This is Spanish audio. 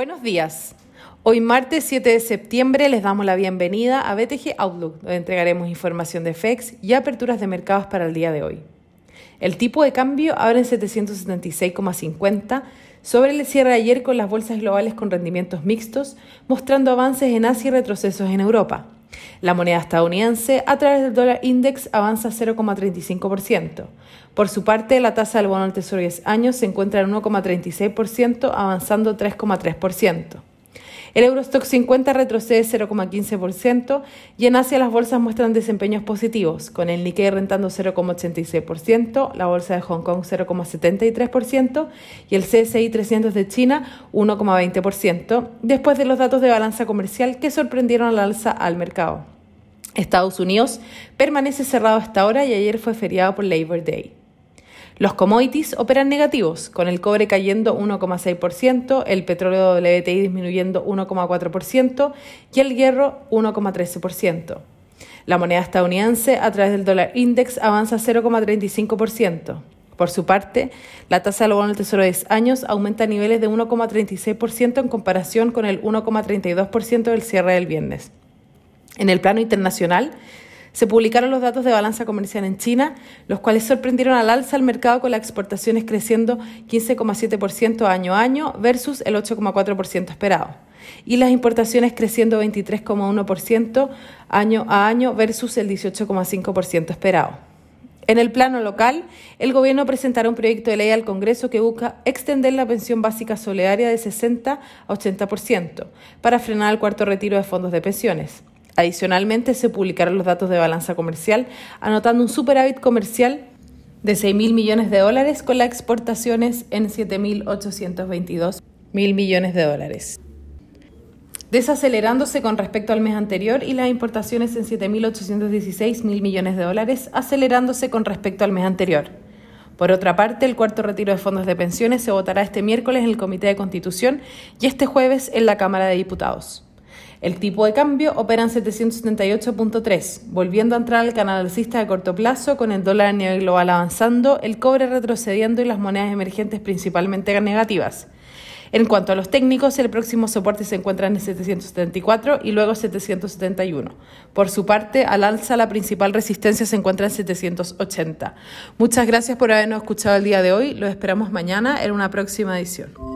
Buenos días. Hoy martes 7 de septiembre les damos la bienvenida a BTG Outlook, donde entregaremos información de FEX y aperturas de mercados para el día de hoy. El tipo de cambio abre en 776,50 sobre el cierre de ayer con las bolsas globales con rendimientos mixtos, mostrando avances en Asia y retrocesos en Europa. La moneda estadounidense, a través del dólar index, avanza 0,35%. Por su parte, la tasa del bono del Tesoro 10 años se encuentra en 1,36%, avanzando 3,3%. El Eurostock 50 retrocede 0,15% y en Asia las bolsas muestran desempeños positivos, con el Nikkei rentando 0,86%, la bolsa de Hong Kong 0,73% y el CSI 300 de China 1,20%, después de los datos de balanza comercial que sorprendieron al alza al mercado. Estados Unidos permanece cerrado hasta ahora y ayer fue feriado por Labor Day. Los commodities operan negativos, con el cobre cayendo 1,6%, el petróleo WTI disminuyendo 1,4% y el hierro 1,13%. La moneda estadounidense a través del dólar index avanza 0,35%. Por su parte, la tasa del bono del Tesoro de 10 años aumenta a niveles de 1,36% en comparación con el 1,32% del cierre del viernes. En el plano internacional, se publicaron los datos de balanza comercial en China, los cuales sorprendieron al alza al mercado con las exportaciones creciendo 15,7% año a año versus el 8,4% esperado, y las importaciones creciendo 23,1% año a año versus el 18,5% esperado. En el plano local, el gobierno presentará un proyecto de ley al Congreso que busca extender la pensión básica solidaria de 60 a 80% para frenar el cuarto retiro de fondos de pensiones. Adicionalmente, se publicaron los datos de balanza comercial, anotando un superávit comercial de 6 mil millones de dólares con las exportaciones en 7.822 mil millones de dólares, desacelerándose con respecto al mes anterior y las importaciones en 7.816 mil millones de dólares, acelerándose con respecto al mes anterior. Por otra parte, el cuarto retiro de fondos de pensiones se votará este miércoles en el Comité de Constitución y este jueves en la Cámara de Diputados. El tipo de cambio opera en 778.3, volviendo a entrar al canal alcista de corto plazo con el dólar a nivel global avanzando, el cobre retrocediendo y las monedas emergentes principalmente negativas. En cuanto a los técnicos, el próximo soporte se encuentra en 774 y luego 771. Por su parte, al alza la principal resistencia se encuentra en 780. Muchas gracias por habernos escuchado el día de hoy. Lo esperamos mañana en una próxima edición.